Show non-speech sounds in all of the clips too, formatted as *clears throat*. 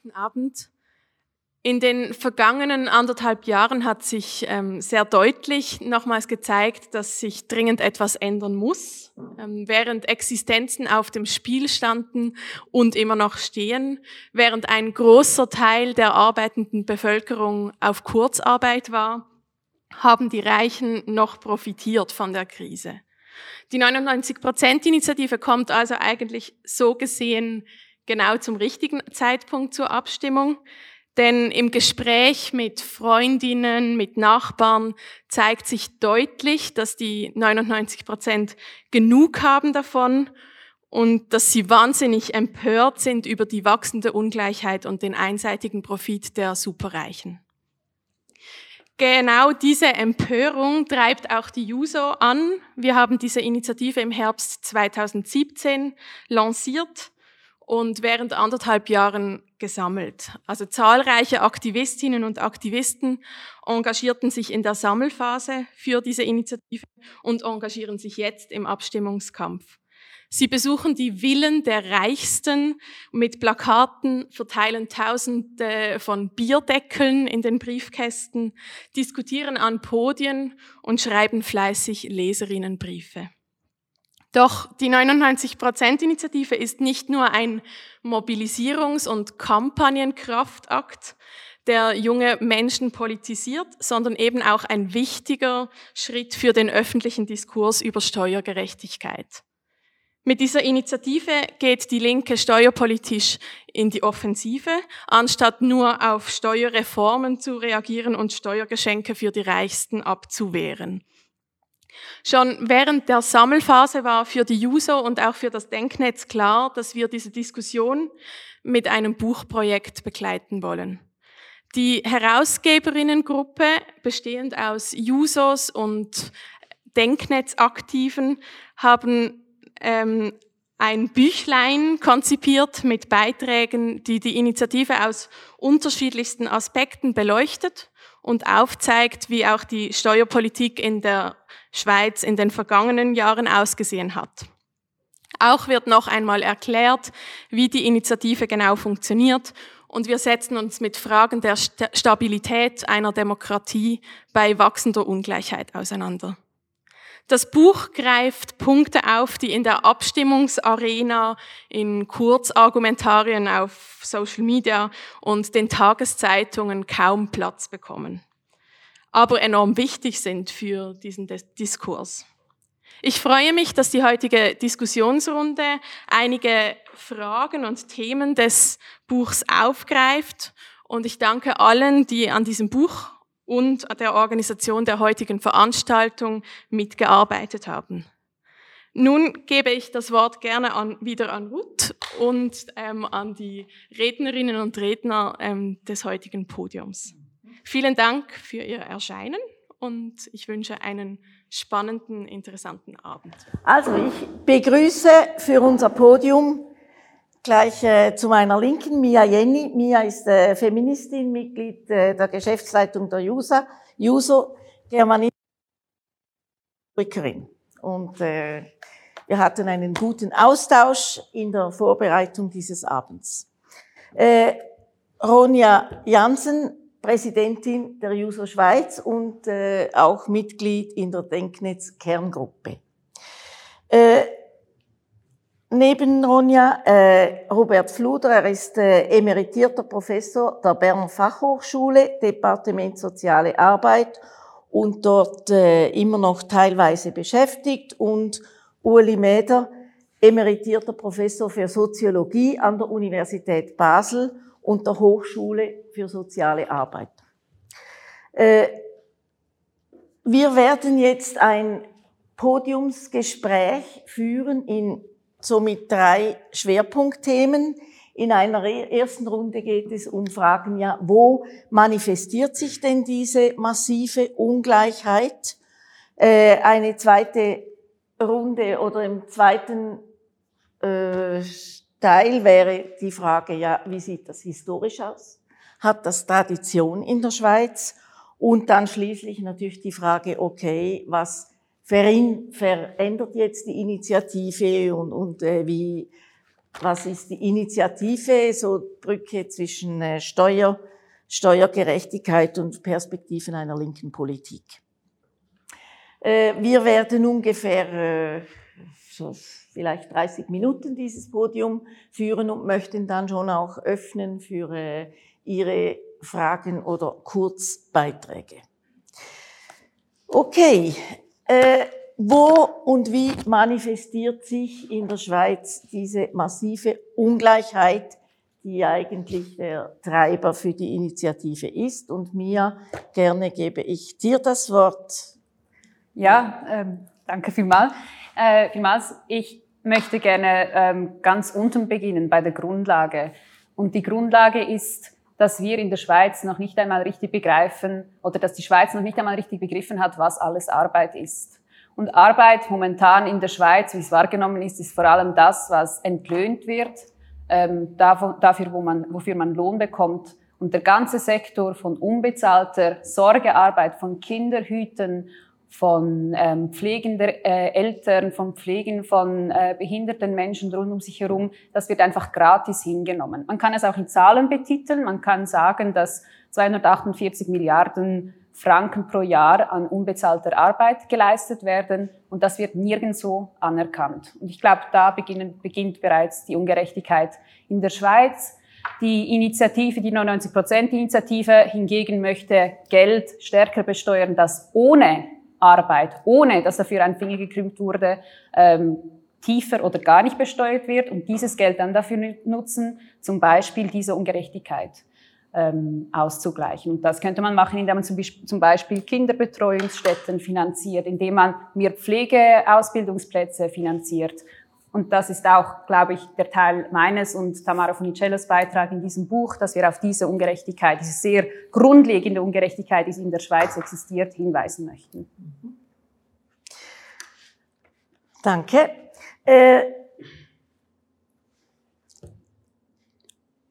Guten Abend. In den vergangenen anderthalb Jahren hat sich ähm, sehr deutlich nochmals gezeigt, dass sich dringend etwas ändern muss. Ähm, während Existenzen auf dem Spiel standen und immer noch stehen, während ein großer Teil der arbeitenden Bevölkerung auf Kurzarbeit war, haben die Reichen noch profitiert von der Krise. Die 99-Prozent-Initiative kommt also eigentlich so gesehen genau zum richtigen Zeitpunkt zur Abstimmung. Denn im Gespräch mit Freundinnen, mit Nachbarn zeigt sich deutlich, dass die 99 Prozent genug haben davon und dass sie wahnsinnig empört sind über die wachsende Ungleichheit und den einseitigen Profit der Superreichen. Genau diese Empörung treibt auch die JUSO an. Wir haben diese Initiative im Herbst 2017 lanciert und während anderthalb Jahren gesammelt. Also zahlreiche Aktivistinnen und Aktivisten engagierten sich in der Sammelphase für diese Initiative und engagieren sich jetzt im Abstimmungskampf. Sie besuchen die Villen der Reichsten mit Plakaten, verteilen Tausende von Bierdeckeln in den Briefkästen, diskutieren an Podien und schreiben fleißig Leserinnenbriefe. Doch die 99-Prozent-Initiative ist nicht nur ein Mobilisierungs- und Kampagnenkraftakt, der junge Menschen politisiert, sondern eben auch ein wichtiger Schritt für den öffentlichen Diskurs über Steuergerechtigkeit. Mit dieser Initiative geht die Linke steuerpolitisch in die Offensive, anstatt nur auf Steuerreformen zu reagieren und Steuergeschenke für die Reichsten abzuwehren. Schon während der Sammelphase war für die Juso und auch für das Denknetz klar, dass wir diese Diskussion mit einem Buchprojekt begleiten wollen. Die Herausgeberinnengruppe, bestehend aus Jusos und Denknetzaktiven, haben ähm, ein Büchlein konzipiert mit Beiträgen, die die Initiative aus unterschiedlichsten Aspekten beleuchtet und aufzeigt, wie auch die Steuerpolitik in der Schweiz in den vergangenen Jahren ausgesehen hat. Auch wird noch einmal erklärt, wie die Initiative genau funktioniert und wir setzen uns mit Fragen der Stabilität einer Demokratie bei wachsender Ungleichheit auseinander. Das Buch greift Punkte auf, die in der Abstimmungsarena, in Kurzargumentarien auf Social Media und den Tageszeitungen kaum Platz bekommen, aber enorm wichtig sind für diesen Diskurs. Ich freue mich, dass die heutige Diskussionsrunde einige Fragen und Themen des Buchs aufgreift und ich danke allen, die an diesem Buch und der Organisation der heutigen Veranstaltung mitgearbeitet haben. Nun gebe ich das Wort gerne an, wieder an Ruth und ähm, an die Rednerinnen und Redner ähm, des heutigen Podiums. Vielen Dank für Ihr Erscheinen und ich wünsche einen spannenden, interessanten Abend. Also ich begrüße für unser Podium Gleich äh, zu meiner Linken, Mia Jenny. Mia ist äh, Feministin, Mitglied äh, der Geschäftsleitung der JUSA, JUSO, Germanist, Und äh, wir hatten einen guten Austausch in der Vorbereitung dieses Abends. Äh, Ronja Jansen, Präsidentin der JUSO Schweiz und äh, auch Mitglied in der Denknetz Kerngruppe. Äh, Neben Ronja äh, Robert Fluder, er ist äh, emeritierter Professor der Berner Fachhochschule, Departement Soziale Arbeit und dort äh, immer noch teilweise beschäftigt und Uli Mäder, emeritierter Professor für Soziologie an der Universität Basel und der Hochschule für Soziale Arbeit. Äh, wir werden jetzt ein Podiumsgespräch führen in somit drei Schwerpunktthemen. In einer ersten Runde geht es um Fragen, ja, wo manifestiert sich denn diese massive Ungleichheit? Äh, eine zweite Runde oder im zweiten äh, Teil wäre die Frage, ja, wie sieht das historisch aus? Hat das Tradition in der Schweiz? Und dann schließlich natürlich die Frage, okay, was verändert jetzt die Initiative und, und äh, wie was ist die Initiative, so Brücke zwischen äh, Steuer, Steuergerechtigkeit und Perspektiven einer linken Politik. Äh, wir werden ungefähr äh, so vielleicht 30 Minuten dieses Podium führen und möchten dann schon auch öffnen für äh, Ihre Fragen oder Kurzbeiträge. Okay, äh, wo und wie manifestiert sich in der Schweiz diese massive Ungleichheit, die eigentlich der Treiber für die Initiative ist? Und Mia, gerne gebe ich dir das Wort. Ja, ähm, danke vielmals. Äh, vielmals. Ich möchte gerne ähm, ganz unten beginnen bei der Grundlage. Und die Grundlage ist, dass wir in der Schweiz noch nicht einmal richtig begreifen oder dass die Schweiz noch nicht einmal richtig begriffen hat, was alles Arbeit ist. Und Arbeit momentan in der Schweiz, wie es wahrgenommen ist, ist vor allem das, was entlöhnt wird, ähm, dafür, wo man, wofür man Lohn bekommt. Und der ganze Sektor von unbezahlter Sorgearbeit, von Kinderhüten, von ähm, Pflegen der äh, Eltern, von Pflegen von äh, behinderten Menschen rund um sich herum, das wird einfach gratis hingenommen. Man kann es auch in Zahlen betiteln. Man kann sagen, dass 248 Milliarden Franken pro Jahr an unbezahlter Arbeit geleistet werden und das wird nirgendwo anerkannt. Und ich glaube, da beginnt, beginnt bereits die Ungerechtigkeit in der Schweiz. Die Initiative, die 99-Prozent-Initiative hingegen möchte Geld stärker besteuern, das ohne Arbeit, ohne dass dafür ein Finger gekrümmt wurde, ähm, tiefer oder gar nicht besteuert wird und dieses Geld dann dafür nutzen, zum Beispiel diese Ungerechtigkeit ähm, auszugleichen. Und das könnte man machen, indem man zum Beispiel Kinderbetreuungsstätten finanziert, indem man mehr Pflegeausbildungsplätze finanziert und das ist auch, glaube ich, der Teil meines und Tamara Funicellos Beitrag in diesem Buch, dass wir auf diese Ungerechtigkeit, diese sehr grundlegende Ungerechtigkeit, die in der Schweiz existiert, hinweisen möchten. Danke. Äh,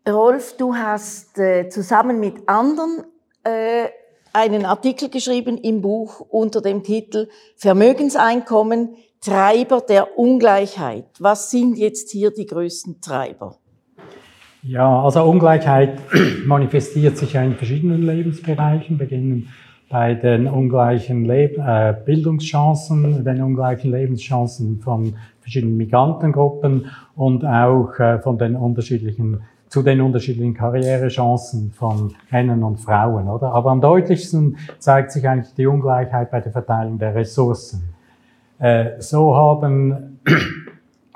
Rolf, du hast äh, zusammen mit anderen äh, einen Artikel geschrieben im Buch unter dem Titel Vermögenseinkommen Treiber der Ungleichheit. Was sind jetzt hier die größten Treiber? Ja, also Ungleichheit *clears throat* manifestiert sich ja in verschiedenen Lebensbereichen, beginnen bei den ungleichen Leb äh, Bildungschancen, den ungleichen Lebenschancen von verschiedenen Migrantengruppen und auch äh, von den unterschiedlichen zu den unterschiedlichen Karrierechancen von Männern und Frauen, oder? Aber am deutlichsten zeigt sich eigentlich die Ungleichheit bei der Verteilung der Ressourcen. Äh, so haben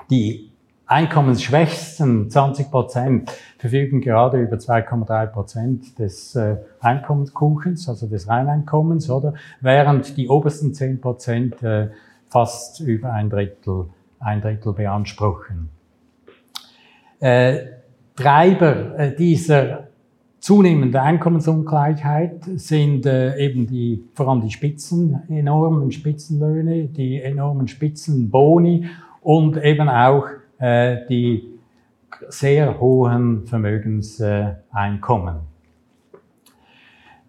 die einkommensschwächsten 20 Prozent verfügen gerade über 2,3 Prozent des äh, Einkommenskuchens, also des Reineinkommens, oder? Während die obersten 10 Prozent äh, fast über ein Drittel, ein Drittel beanspruchen. Treiber dieser zunehmende Einkommensungleichheit sind äh, eben die, vor allem die Spitzen, enormen Spitzenlöhne, die enormen Spitzenboni und eben auch äh, die sehr hohen Vermögenseinkommen.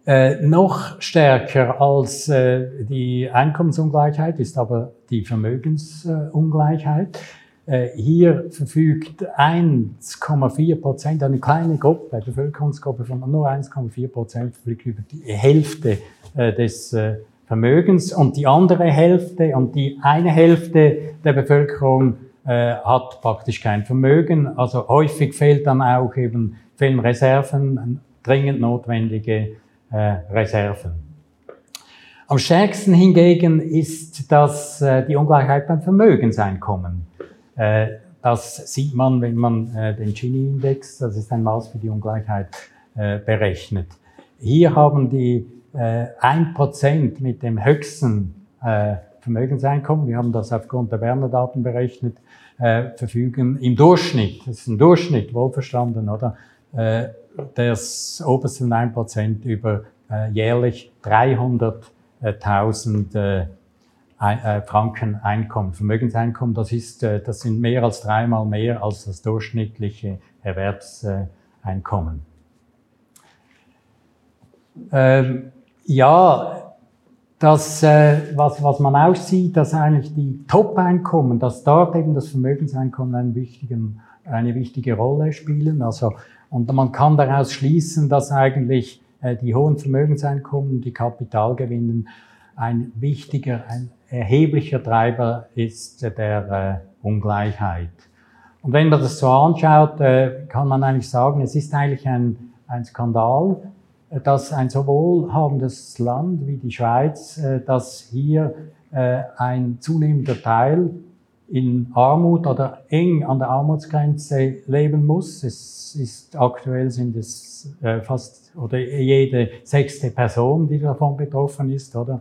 Äh, noch stärker als äh, die Einkommensungleichheit ist aber die Vermögensungleichheit. Äh, hier verfügt 1,4 Prozent, eine kleine Gruppe, Bevölkerungsgruppe von nur 1,4 Prozent verfügt über die Hälfte äh, des äh, Vermögens und die andere Hälfte und die eine Hälfte der Bevölkerung hat praktisch kein Vermögen. Also häufig fehlt dann auch eben, fehlen Reserven, dringend notwendige Reserven. Am stärksten hingegen ist das die Ungleichheit beim Vermögenseinkommen. Äh, das sieht man, wenn man äh, den Gini-Index, das ist ein Maß für die Ungleichheit, äh, berechnet. Hier haben die ein Prozent mit dem höchsten Vermögenseinkommen, wir haben das aufgrund der Berner Daten berechnet, verfügen im Durchschnitt, das ist ein Durchschnitt, wohlverstanden, oder? Das oberste 1% über jährlich 300.000 äh, Franken Einkommen, Vermögenseinkommen, das ist, äh, das sind mehr als dreimal mehr als das durchschnittliche Erwerbseinkommen. Ähm, ja, das, äh, was, was man auch sieht, dass eigentlich die Top-Einkommen, dass dort eben das Vermögenseinkommen einen wichtigen eine wichtige Rolle spielen. Also, und man kann daraus schließen, dass eigentlich äh, die hohen Vermögenseinkommen, die Kapitalgewinnen ein wichtiger, ein erheblicher Treiber ist der äh, Ungleichheit. Und wenn man das so anschaut, äh, kann man eigentlich sagen, es ist eigentlich ein, ein Skandal, äh, dass ein so wohlhabendes Land wie die Schweiz, dass hier ein zunehmender Teil in Armut oder eng an der Armutsgrenze leben muss. Es ist aktuell sind es fast oder jede sechste Person, die davon betroffen ist, oder?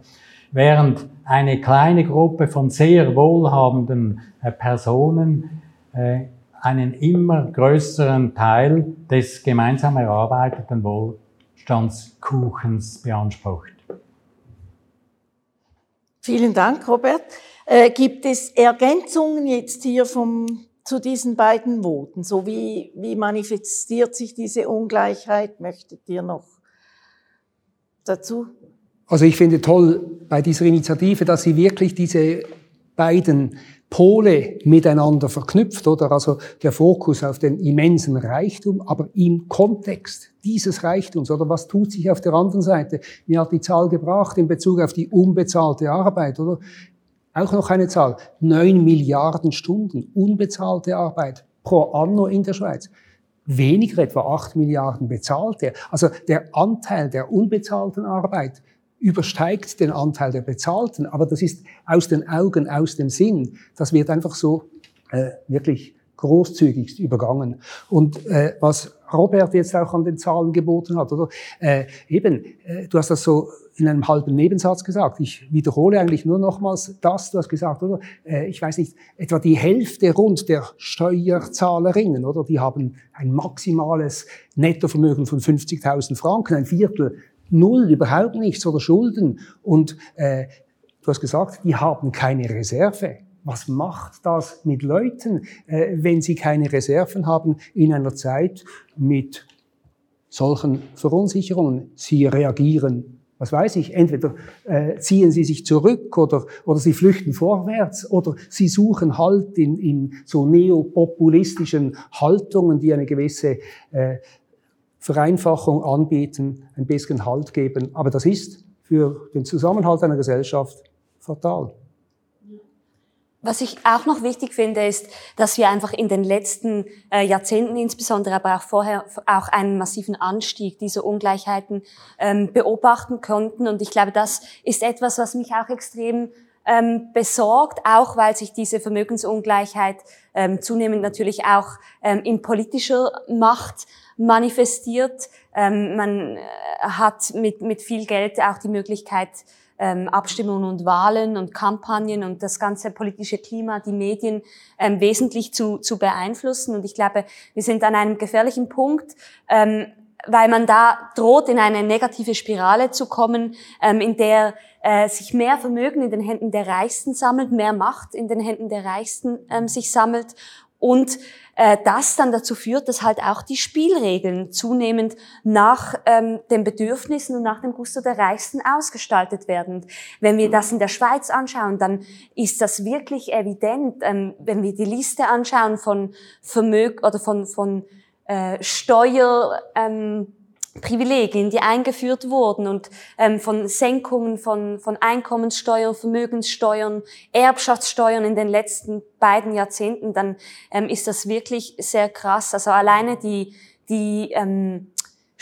Während eine kleine Gruppe von sehr wohlhabenden äh, Personen äh, einen immer größeren Teil des gemeinsam erarbeiteten Wohlstandskuchens beansprucht. Vielen Dank, Robert. Äh, gibt es Ergänzungen jetzt hier vom, zu diesen beiden Voten? So wie, wie manifestiert sich diese Ungleichheit? Möchtet ihr noch dazu? Also ich finde toll bei dieser Initiative, dass sie wirklich diese beiden Pole miteinander verknüpft, oder? Also der Fokus auf den immensen Reichtum, aber im Kontext dieses Reichtums, oder was tut sich auf der anderen Seite? Mir hat die Zahl gebracht in Bezug auf die unbezahlte Arbeit, oder? Auch noch eine Zahl. Neun Milliarden Stunden unbezahlte Arbeit pro anno in der Schweiz. Weniger etwa acht Milliarden bezahlte. Also der Anteil der unbezahlten Arbeit übersteigt den Anteil der Bezahlten. Aber das ist aus den Augen, aus dem Sinn. Das wird einfach so äh, wirklich großzügigst übergangen. Und äh, was Robert jetzt auch an den Zahlen geboten hat, oder? Äh, eben, äh, du hast das so in einem halben Nebensatz gesagt. Ich wiederhole eigentlich nur nochmals das, du hast gesagt, oder? Äh, ich weiß nicht, etwa die Hälfte rund der Steuerzahlerinnen, oder? Die haben ein maximales Nettovermögen von 50.000 Franken, ein Viertel null, überhaupt nichts oder Schulden. Und äh, du hast gesagt, die haben keine Reserve. Was macht das mit Leuten, äh, wenn sie keine Reserven haben in einer Zeit mit solchen Verunsicherungen? Sie reagieren was weiß ich, entweder äh, ziehen sie sich zurück oder, oder sie flüchten vorwärts oder sie suchen Halt in, in so neopopulistischen Haltungen, die eine gewisse äh, Vereinfachung anbieten, ein bisschen Halt geben. Aber das ist für den Zusammenhalt einer Gesellschaft fatal. Was ich auch noch wichtig finde, ist, dass wir einfach in den letzten äh, Jahrzehnten insbesondere, aber auch vorher auch einen massiven Anstieg dieser Ungleichheiten ähm, beobachten konnten. Und ich glaube, das ist etwas, was mich auch extrem ähm, besorgt, auch weil sich diese Vermögensungleichheit ähm, zunehmend natürlich auch ähm, in politischer Macht manifestiert. Ähm, man äh, hat mit, mit viel Geld auch die Möglichkeit, ähm, Abstimmungen und Wahlen und Kampagnen und das ganze politische Klima, die Medien ähm, wesentlich zu, zu beeinflussen. Und ich glaube, wir sind an einem gefährlichen Punkt, ähm, weil man da droht, in eine negative Spirale zu kommen, ähm, in der äh, sich mehr Vermögen in den Händen der Reichsten sammelt, mehr Macht in den Händen der Reichsten ähm, sich sammelt und äh, das dann dazu führt, dass halt auch die Spielregeln zunehmend nach ähm, den Bedürfnissen und nach dem Gusto der Reichsten ausgestaltet werden. Wenn wir das in der Schweiz anschauen, dann ist das wirklich evident. Ähm, wenn wir die Liste anschauen von Vermögen oder von, von äh, Steuer, ähm, Privilegien, die eingeführt wurden und ähm, von Senkungen von, von Einkommenssteuern, Vermögenssteuern, Erbschaftssteuern in den letzten beiden Jahrzehnten, dann ähm, ist das wirklich sehr krass. Also alleine die, die ähm,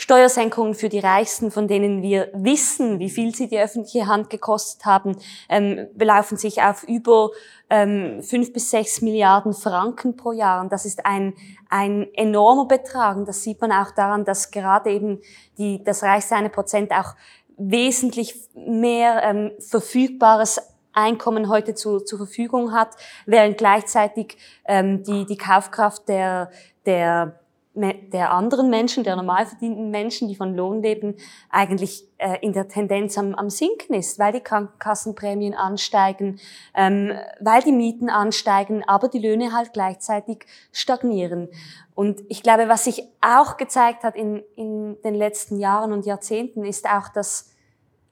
Steuersenkungen für die Reichsten, von denen wir wissen, wie viel sie die öffentliche Hand gekostet haben, ähm, belaufen sich auf über ähm, fünf bis sechs Milliarden Franken pro Jahr. Und das ist ein, ein enormer Betrag. Und das sieht man auch daran, dass gerade eben die, das reichste eine Prozent auch wesentlich mehr ähm, verfügbares Einkommen heute zu, zur Verfügung hat, während gleichzeitig ähm, die, die Kaufkraft der, der der anderen Menschen, der normal verdienten Menschen, die von Lohn leben, eigentlich äh, in der Tendenz am, am Sinken ist, weil die Krankenkassenprämien ansteigen, ähm, weil die Mieten ansteigen, aber die Löhne halt gleichzeitig stagnieren. Und ich glaube, was sich auch gezeigt hat in, in den letzten Jahren und Jahrzehnten, ist auch, dass,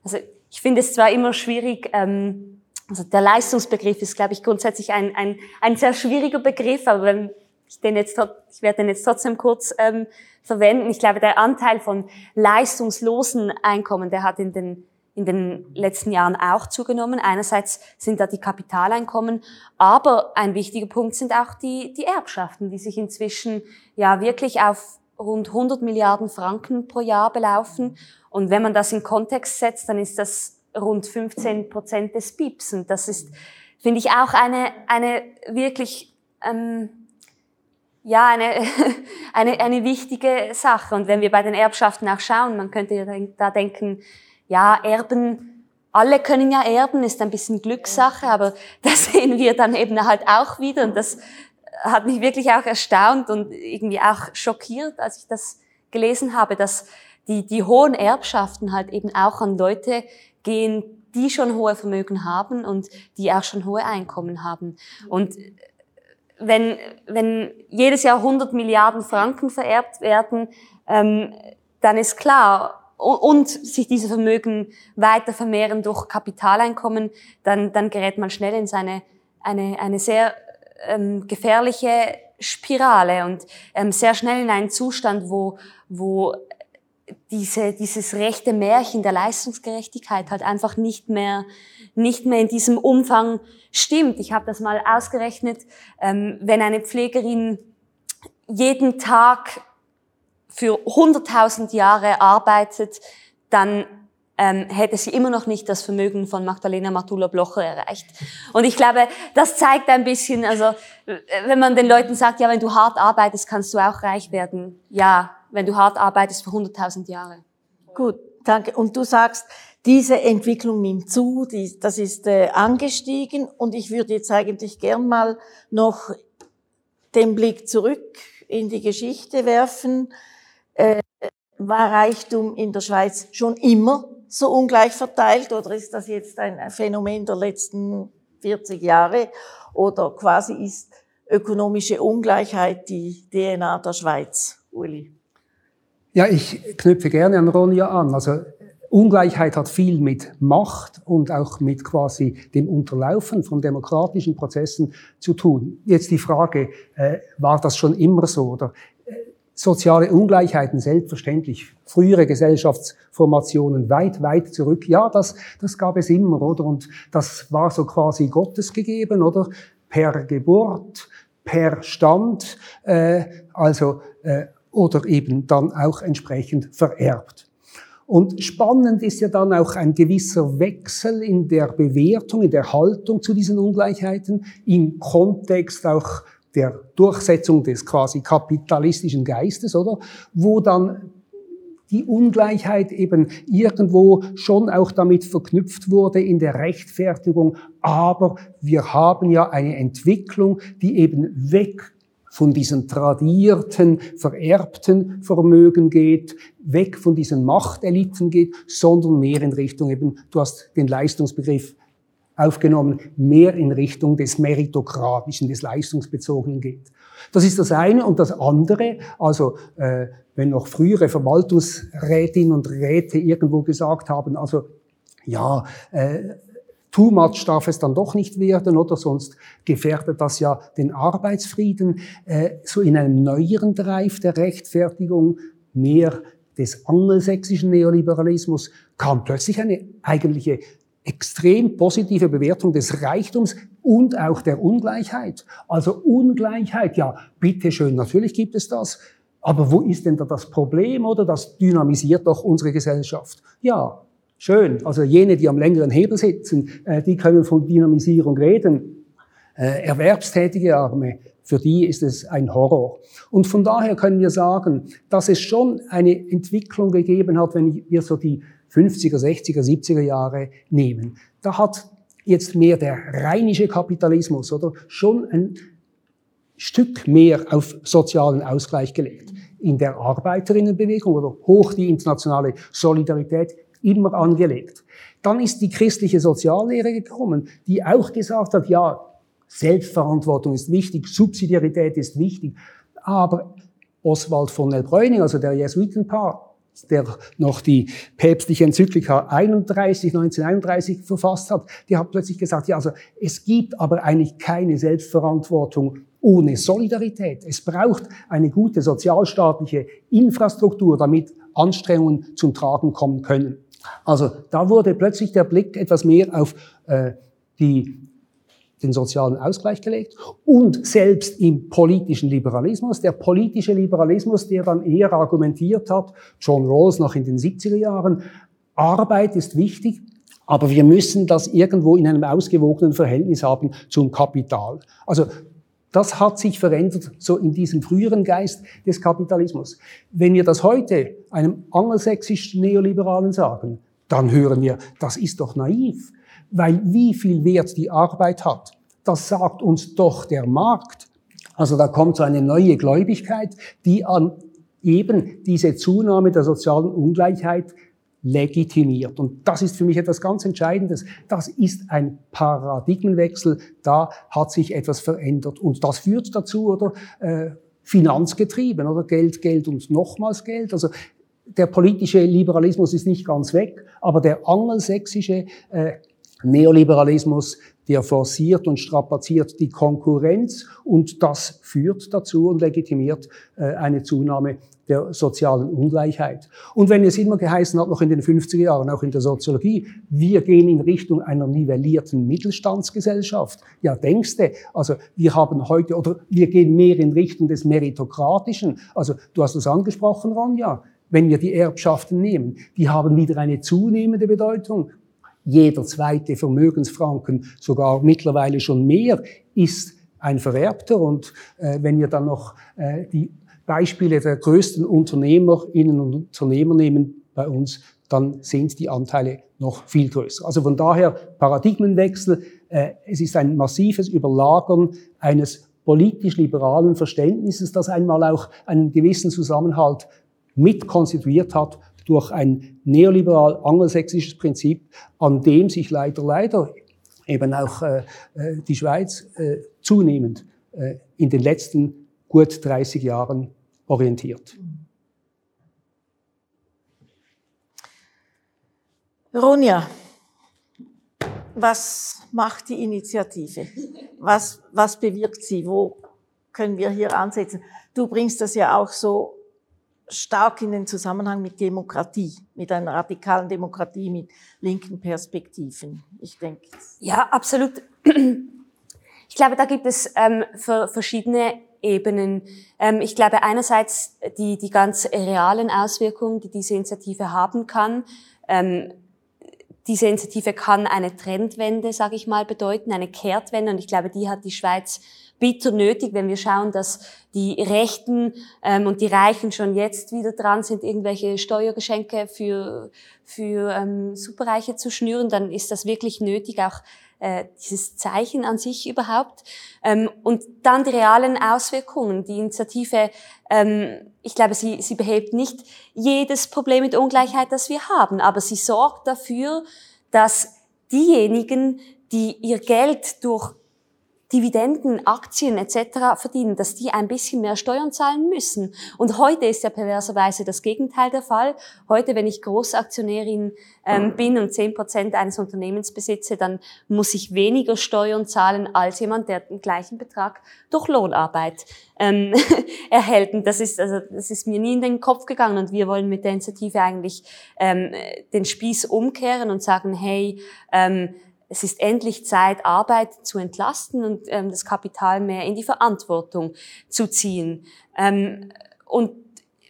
also ich finde es zwar immer schwierig, ähm, also der Leistungsbegriff ist, glaube ich, grundsätzlich ein, ein, ein sehr schwieriger Begriff, aber wenn ich, den jetzt, ich werde den jetzt trotzdem kurz ähm, verwenden. Ich glaube, der Anteil von leistungslosen Einkommen, der hat in den in den letzten Jahren auch zugenommen. Einerseits sind da die Kapitaleinkommen, aber ein wichtiger Punkt sind auch die, die Erbschaften, die sich inzwischen ja wirklich auf rund 100 Milliarden Franken pro Jahr belaufen. Und wenn man das in Kontext setzt, dann ist das rund 15 Prozent des BIPs. Und das ist, finde ich, auch eine, eine wirklich, ähm, ja, eine, *laughs* eine, eine wichtige Sache. Und wenn wir bei den Erbschaften auch schauen, man könnte ja da denken, ja, Erben, alle können ja erben, ist ein bisschen Glückssache, aber *laughs* das sehen wir dann eben halt auch wieder und das hat mich wirklich auch erstaunt und irgendwie auch schockiert, als ich das gelesen habe, dass die, die hohen Erbschaften halt eben auch an Leute gehen, die schon hohe Vermögen haben und die auch schon hohe Einkommen haben. Und wenn, wenn jedes Jahr 100 Milliarden Franken vererbt werden, ähm, dann ist klar, und sich diese Vermögen weiter vermehren durch Kapitaleinkommen, dann, dann gerät man schnell in seine, eine, eine sehr ähm, gefährliche Spirale und ähm, sehr schnell in einen Zustand, wo, wo diese, dieses rechte Märchen der Leistungsgerechtigkeit halt einfach nicht mehr, nicht mehr in diesem Umfang stimmt. Ich habe das mal ausgerechnet, ähm, wenn eine Pflegerin jeden Tag für 100.000 Jahre arbeitet, dann ähm, hätte sie immer noch nicht das Vermögen von Magdalena Matula-Blocher erreicht. Und ich glaube, das zeigt ein bisschen, also wenn man den Leuten sagt, ja, wenn du hart arbeitest, kannst du auch reich werden. Ja, wenn du hart arbeitest für 100.000 Jahre. Gut, danke. Und du sagst, diese Entwicklung nimmt zu, die, das ist äh, angestiegen und ich würde jetzt eigentlich gern mal noch den Blick zurück in die Geschichte werfen. Äh, war Reichtum in der Schweiz schon immer so ungleich verteilt oder ist das jetzt ein Phänomen der letzten 40 Jahre oder quasi ist ökonomische Ungleichheit die DNA der Schweiz? Uli. Ja, ich knüpfe gerne an Ronja an. Also Ungleichheit hat viel mit Macht und auch mit quasi dem Unterlaufen von demokratischen Prozessen zu tun. Jetzt die Frage, äh, war das schon immer so oder soziale Ungleichheiten selbstverständlich, frühere Gesellschaftsformationen weit, weit zurück. Ja, das, das gab es immer, oder? Und das war so quasi Gottes gegeben, oder? Per Geburt, per Stand, äh, also, äh, oder eben dann auch entsprechend vererbt. Und spannend ist ja dann auch ein gewisser Wechsel in der Bewertung, in der Haltung zu diesen Ungleichheiten, im Kontext auch der Durchsetzung des quasi kapitalistischen Geistes, oder? Wo dann die Ungleichheit eben irgendwo schon auch damit verknüpft wurde in der Rechtfertigung. Aber wir haben ja eine Entwicklung, die eben weg von diesen tradierten, vererbten Vermögen geht, weg von diesen Machteliten geht, sondern mehr in Richtung eben, du hast den Leistungsbegriff aufgenommen, mehr in Richtung des meritokratischen, des leistungsbezogenen geht. Das ist das eine. Und das andere, also äh, wenn noch frühere Verwaltungsrätinnen und Räte irgendwo gesagt haben, also ja, äh, too much darf es dann doch nicht werden, oder sonst gefährdet das ja den Arbeitsfrieden. Äh, so in einem neueren Dreif der Rechtfertigung, mehr des angelsächsischen Neoliberalismus, kam plötzlich eine eigentliche extrem positive Bewertung des Reichtums und auch der Ungleichheit. Also Ungleichheit, ja, bitteschön, natürlich gibt es das. Aber wo ist denn da das Problem, oder? Das dynamisiert doch unsere Gesellschaft. Ja, schön. Also jene, die am längeren Hebel sitzen, äh, die können von Dynamisierung reden. Äh, erwerbstätige Arme, für die ist es ein Horror. Und von daher können wir sagen, dass es schon eine Entwicklung gegeben hat, wenn wir so die 50er, 60er, 70er Jahre nehmen. Da hat jetzt mehr der rheinische Kapitalismus oder schon ein Stück mehr auf sozialen Ausgleich gelegt. In der Arbeiterinnenbewegung oder hoch die internationale Solidarität immer angelegt. Dann ist die christliche Soziallehre gekommen, die auch gesagt hat, ja, Selbstverantwortung ist wichtig, Subsidiarität ist wichtig, aber Oswald von Elbräuning, also der Jesuitenpaar, der noch die päpstliche Enzyklika 31, 1931 verfasst hat, die hat plötzlich gesagt, ja, also es gibt aber eigentlich keine Selbstverantwortung ohne Solidarität. Es braucht eine gute sozialstaatliche Infrastruktur, damit Anstrengungen zum Tragen kommen können. Also da wurde plötzlich der Blick etwas mehr auf äh, die, den sozialen Ausgleich gelegt und selbst im politischen Liberalismus, der politische Liberalismus, der dann eher argumentiert hat, John Rawls noch in den 70er Jahren, Arbeit ist wichtig, aber wir müssen das irgendwo in einem ausgewogenen Verhältnis haben zum Kapital. Also das hat sich verändert, so in diesem früheren Geist des Kapitalismus. Wenn wir das heute einem angelsächsischen Neoliberalen sagen, dann hören wir, das ist doch naiv, weil wie viel Wert die Arbeit hat, das sagt uns doch der Markt. Also da kommt so eine neue Gläubigkeit, die an eben diese Zunahme der sozialen Ungleichheit legitimiert. Und das ist für mich etwas ganz Entscheidendes. Das ist ein Paradigmenwechsel. Da hat sich etwas verändert. Und das führt dazu, oder, äh, finanzgetrieben, oder Geld, Geld und nochmals Geld. Also, der politische Liberalismus ist nicht ganz weg, aber der angelsächsische äh, Neoliberalismus, der forciert und strapaziert die Konkurrenz und das führt dazu und legitimiert äh, eine Zunahme der sozialen Ungleichheit. Und wenn es immer geheißen hat, noch in den 50er Jahren, auch in der Soziologie, wir gehen in Richtung einer nivellierten Mittelstandsgesellschaft. Ja, denkste, also wir haben heute, oder wir gehen mehr in Richtung des Meritokratischen. Also du hast es angesprochen, Ronja, wenn wir die Erbschaften nehmen, die haben wieder eine zunehmende Bedeutung. Jeder zweite Vermögensfranken, sogar mittlerweile schon mehr, ist ein Vererbter. Und äh, wenn wir dann noch äh, die Beispiele der größten Unternehmerinnen und Unternehmer nehmen bei uns, dann sind die Anteile noch viel größer. Also von daher Paradigmenwechsel. Äh, es ist ein massives Überlagern eines politisch-liberalen Verständnisses, das einmal auch einen gewissen Zusammenhalt mit konstituiert hat durch ein neoliberal angelsächsisches Prinzip, an dem sich leider, leider eben auch äh, äh die Schweiz zunehmend in den letzten gut 30 Jahren orientiert. Ronja, was macht die Initiative? Was, was bewirkt sie? Wo können wir hier ansetzen? Du bringst das ja auch so stark in den Zusammenhang mit Demokratie, mit einer radikalen Demokratie, mit linken Perspektiven. Ich denke. Ja, absolut. Ich glaube, da gibt es ähm, für verschiedene Ebenen. Ähm, ich glaube einerseits die, die ganz realen Auswirkungen, die diese Initiative haben kann. Ähm, diese Initiative kann eine Trendwende, sage ich mal, bedeuten, eine Kehrtwende. Und ich glaube, die hat die Schweiz bitter nötig, wenn wir schauen, dass die Rechten ähm, und die Reichen schon jetzt wieder dran sind, irgendwelche Steuergeschenke für, für ähm, Superreiche zu schnüren, dann ist das wirklich nötig, auch äh, dieses Zeichen an sich überhaupt. Ähm, und dann die realen Auswirkungen. Die Initiative, ähm, ich glaube, sie, sie behebt nicht jedes Problem mit Ungleichheit, das wir haben, aber sie sorgt dafür, dass diejenigen, die ihr Geld durch Dividenden, Aktien etc. verdienen, dass die ein bisschen mehr Steuern zahlen müssen. Und heute ist ja perverserweise das Gegenteil der Fall. Heute, wenn ich Großaktionärin ähm, bin und zehn Prozent eines Unternehmens besitze, dann muss ich weniger Steuern zahlen als jemand, der den gleichen Betrag durch Lohnarbeit ähm, *laughs* erhält. Und das ist, also, das ist mir nie in den Kopf gegangen. Und wir wollen mit der Initiative eigentlich ähm, den Spieß umkehren und sagen, hey, ähm, es ist endlich Zeit, Arbeit zu entlasten und ähm, das Kapital mehr in die Verantwortung zu ziehen. Ähm, und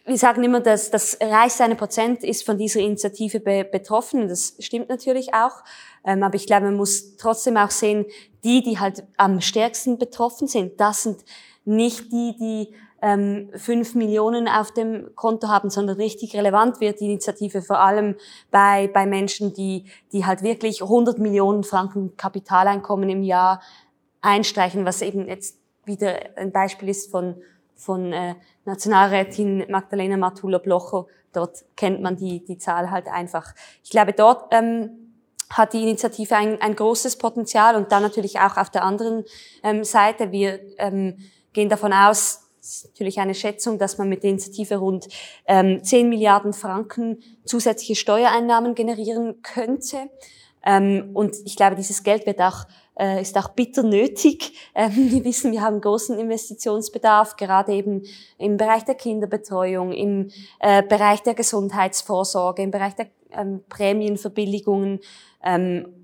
wir sagen immer, dass das reichste eine Prozent ist von dieser Initiative be betroffen. Das stimmt natürlich auch. Ähm, aber ich glaube, man muss trotzdem auch sehen, die, die halt am stärksten betroffen sind, das sind nicht die, die ähm, 5 Millionen auf dem Konto haben, sondern richtig relevant wird die Initiative vor allem bei, bei Menschen, die, die halt wirklich 100 Millionen Franken Kapitaleinkommen im Jahr einstreichen, was eben jetzt wieder ein Beispiel ist von, von äh, Nationalrätin Magdalena Matula-Blocher. Dort kennt man die, die Zahl halt einfach. Ich glaube, dort ähm, hat die Initiative ein, ein großes Potenzial und dann natürlich auch auf der anderen ähm, Seite. Wir ähm, gehen davon aus, ist natürlich eine Schätzung, dass man mit der Initiative rund ähm, 10 Milliarden Franken zusätzliche Steuereinnahmen generieren könnte. Ähm, und ich glaube, dieses Geld wird auch äh, ist auch bitter nötig. Ähm, *laughs* wir wissen, wir haben großen Investitionsbedarf, gerade eben im Bereich der Kinderbetreuung, im äh, Bereich der Gesundheitsvorsorge, im Bereich der ähm, Prämienverbilligungen. Ähm,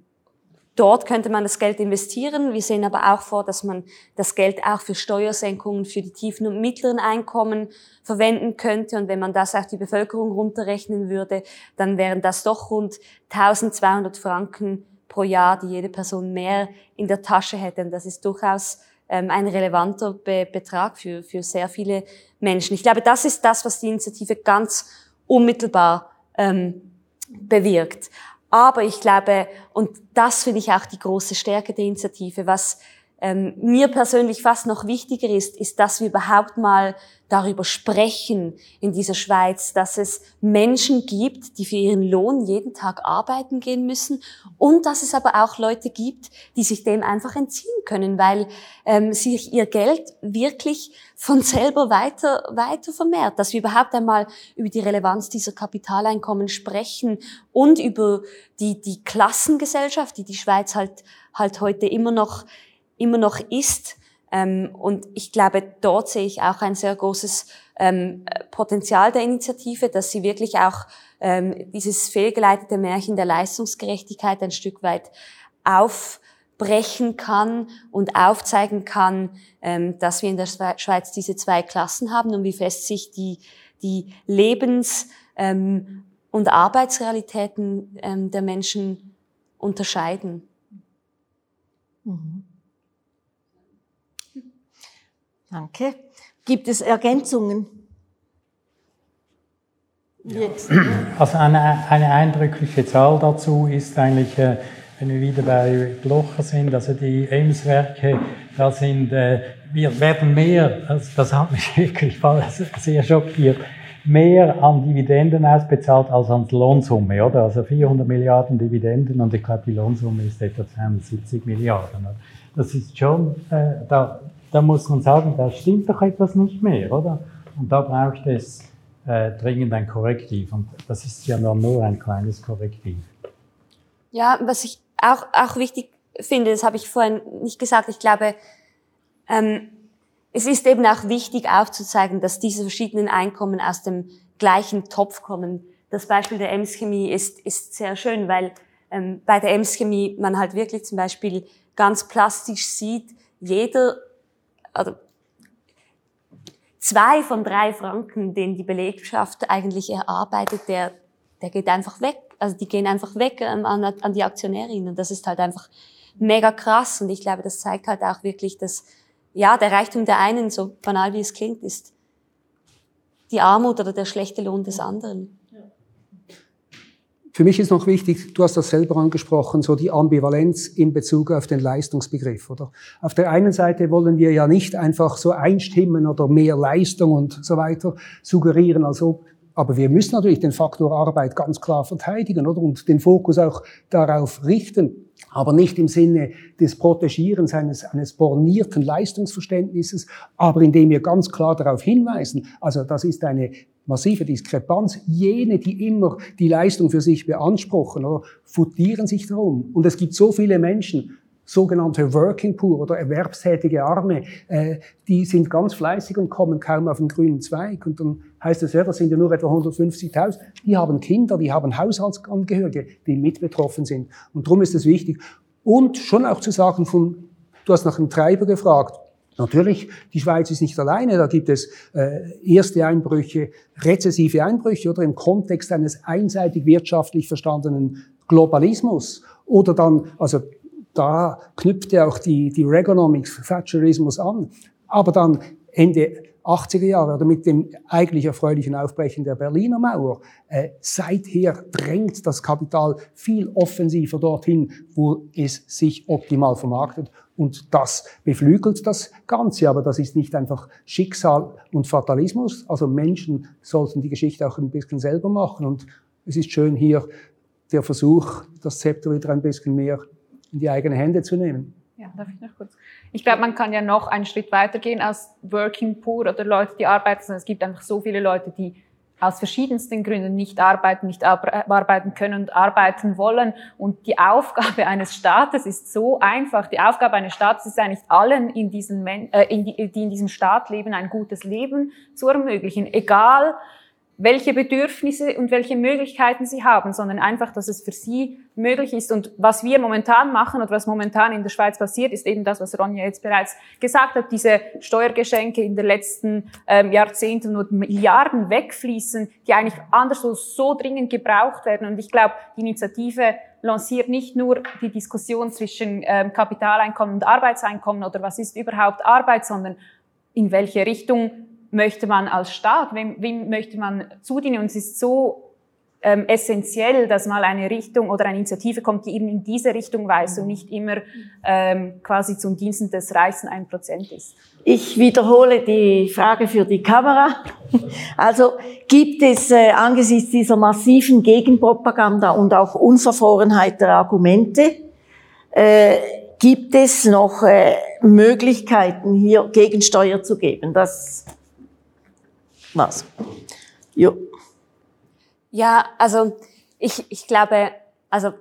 Dort könnte man das Geld investieren. Wir sehen aber auch vor, dass man das Geld auch für Steuersenkungen für die tiefen und mittleren Einkommen verwenden könnte. Und wenn man das auf die Bevölkerung runterrechnen würde, dann wären das doch rund 1200 Franken pro Jahr, die jede Person mehr in der Tasche hätte. Und das ist durchaus ähm, ein relevanter Be Betrag für, für sehr viele Menschen. Ich glaube, das ist das, was die Initiative ganz unmittelbar ähm, bewirkt. Aber ich glaube, und das finde ich auch die große Stärke der Initiative, was ähm, mir persönlich fast noch wichtiger ist, ist, dass wir überhaupt mal darüber sprechen in dieser Schweiz, dass es Menschen gibt, die für ihren Lohn jeden Tag arbeiten gehen müssen und dass es aber auch Leute gibt, die sich dem einfach entziehen können, weil ähm, sich ihr Geld wirklich von selber weiter, weiter vermehrt, dass wir überhaupt einmal über die Relevanz dieser Kapitaleinkommen sprechen und über die, die Klassengesellschaft, die die Schweiz halt, halt heute immer noch immer noch ist. Ähm, und ich glaube, dort sehe ich auch ein sehr großes ähm, Potenzial der Initiative, dass sie wirklich auch ähm, dieses fehlgeleitete Märchen der Leistungsgerechtigkeit ein Stück weit aufbrechen kann und aufzeigen kann, ähm, dass wir in der Schweiz diese zwei Klassen haben und wie fest sich die, die Lebens- ähm, und Arbeitsrealitäten ähm, der Menschen unterscheiden. Mhm. Danke. Gibt es Ergänzungen? Jetzt. Also eine, eine eindrückliche Zahl dazu ist eigentlich, äh, wenn wir wieder bei Blocher sind, also die Emswerke, da sind, äh, wir werden mehr, also das hat mich *laughs* wirklich sehr schockiert, mehr an Dividenden ausbezahlt als an Lohnsumme, oder? Also 400 Milliarden Dividenden und ich glaube, die Lohnsumme ist etwa 72 Milliarden. Das ist schon, äh, da, da muss man sagen, da stimmt doch etwas nicht mehr, oder? Und da braucht es äh, dringend ein Korrektiv. Und das ist ja nur ein kleines Korrektiv. Ja, was ich auch, auch wichtig finde, das habe ich vorhin nicht gesagt, ich glaube, ähm, es ist eben auch wichtig aufzuzeigen, dass diese verschiedenen Einkommen aus dem gleichen Topf kommen. Das Beispiel der Ems-Chemie ist, ist sehr schön, weil ähm, bei der Ems-Chemie man halt wirklich zum Beispiel ganz plastisch sieht, jeder also zwei von drei Franken, den die Belegschaft eigentlich erarbeitet, der, der geht einfach weg. Also die gehen einfach weg an, an die Aktionärinnen. Das ist halt einfach mega krass. Und ich glaube, das zeigt halt auch wirklich, dass ja, der Reichtum der einen, so banal wie es klingt, ist die Armut oder der schlechte Lohn des anderen. Für mich ist noch wichtig, du hast das selber angesprochen, so die Ambivalenz in Bezug auf den Leistungsbegriff, oder? Auf der einen Seite wollen wir ja nicht einfach so einstimmen oder mehr Leistung und so weiter suggerieren, als ob aber wir müssen natürlich den Faktor Arbeit ganz klar verteidigen, oder? Und den Fokus auch darauf richten. Aber nicht im Sinne des Protegierens eines, eines bornierten Leistungsverständnisses, aber indem wir ganz klar darauf hinweisen, also das ist eine massive Diskrepanz. Jene, die immer die Leistung für sich beanspruchen, oder, futieren sich darum. Und es gibt so viele Menschen, sogenannte Working Poor oder erwerbstätige Arme, äh, die sind ganz fleißig und kommen kaum auf den grünen Zweig. Und dann heißt es, ja, das sind ja nur etwa 150.000. Die haben Kinder, die haben Haushaltsangehörige, die mit betroffen sind. Und darum ist es wichtig. Und schon auch zu sagen von, du hast nach einem Treiber gefragt, Natürlich, die Schweiz ist nicht alleine, da gibt es äh, erste Einbrüche, rezessive Einbrüche oder im Kontext eines einseitig wirtschaftlich verstandenen Globalismus. Oder dann, also da knüpft ja auch die, die Reaganomics, Thatcherismus an. Aber dann Ende 80er Jahre oder mit dem eigentlich erfreulichen Aufbrechen der Berliner Mauer, äh, seither drängt das Kapital viel offensiver dorthin, wo es sich optimal vermarktet. Und das beflügelt das Ganze, aber das ist nicht einfach Schicksal und Fatalismus. Also Menschen sollten die Geschichte auch ein bisschen selber machen. Und es ist schön hier der Versuch, das Zepter wieder ein bisschen mehr in die eigenen Hände zu nehmen. Ja, darf ich noch kurz? Ich glaube, man kann ja noch einen Schritt weitergehen als Working Poor oder Leute, die arbeiten. Es gibt einfach so viele Leute, die aus verschiedensten Gründen nicht arbeiten, nicht arbeiten können und arbeiten wollen. Und die Aufgabe *laughs* eines Staates ist so einfach. Die Aufgabe eines Staates ist eigentlich allen, in diesem, äh, in die, die in diesem Staat leben, ein gutes Leben zu ermöglichen. Egal, welche Bedürfnisse und welche Möglichkeiten sie haben, sondern einfach, dass es für sie möglich ist. Und was wir momentan machen oder was momentan in der Schweiz passiert, ist eben das, was Ronja jetzt bereits gesagt hat, diese Steuergeschenke in den letzten ähm, Jahrzehnten und Milliarden wegfließen, die eigentlich anderswo so dringend gebraucht werden. Und ich glaube, die Initiative lanciert nicht nur die Diskussion zwischen ähm, Kapitaleinkommen und Arbeitseinkommen oder was ist überhaupt Arbeit, sondern in welche Richtung möchte man als Staat, wem, wem möchte man zudienen? Und es ist so ähm, essentiell, dass mal eine Richtung oder eine Initiative kommt, die eben in diese Richtung weist und nicht immer ähm, quasi zum Diensten des reichsten 1% ist. Ich wiederhole die Frage für die Kamera. Also gibt es äh, angesichts dieser massiven Gegenpropaganda und auch Unverfrorenheit der Argumente, äh, gibt es noch äh, Möglichkeiten, hier Gegensteuer zu geben? Das was? Jo. Ja, also ich, ich glaube, also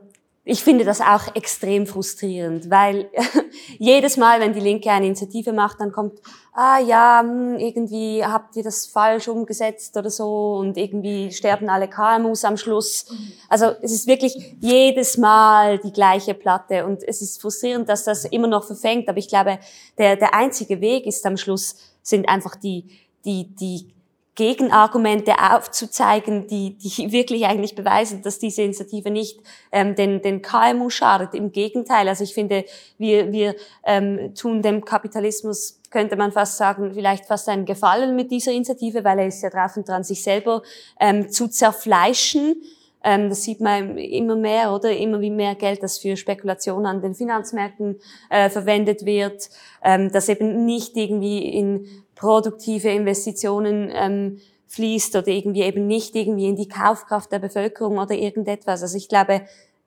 ich finde das auch extrem frustrierend, weil *laughs* jedes Mal, wenn die Linke eine Initiative macht, dann kommt, ah ja, hm, irgendwie habt ihr das falsch umgesetzt oder so und irgendwie sterben alle KMUs am Schluss. Also es ist wirklich jedes Mal die gleiche Platte und es ist frustrierend, dass das immer noch verfängt, aber ich glaube, der, der einzige Weg ist am Schluss, sind einfach die, die, die Gegenargumente aufzuzeigen, die, die *laughs* wirklich eigentlich beweisen, dass diese Initiative nicht ähm, den, den KMU schadet. Im Gegenteil, also ich finde, wir, wir ähm, tun dem Kapitalismus, könnte man fast sagen, vielleicht fast einen Gefallen mit dieser Initiative, weil er ist ja drauf und dran, sich selber ähm, zu zerfleischen. Ähm, das sieht man immer mehr, oder? Immer wie mehr Geld, das für Spekulation an den Finanzmärkten äh, verwendet wird, ähm, das eben nicht irgendwie in produktive Investitionen ähm, fließt oder irgendwie eben nicht irgendwie in die Kaufkraft der Bevölkerung oder irgendetwas. Also ich glaube,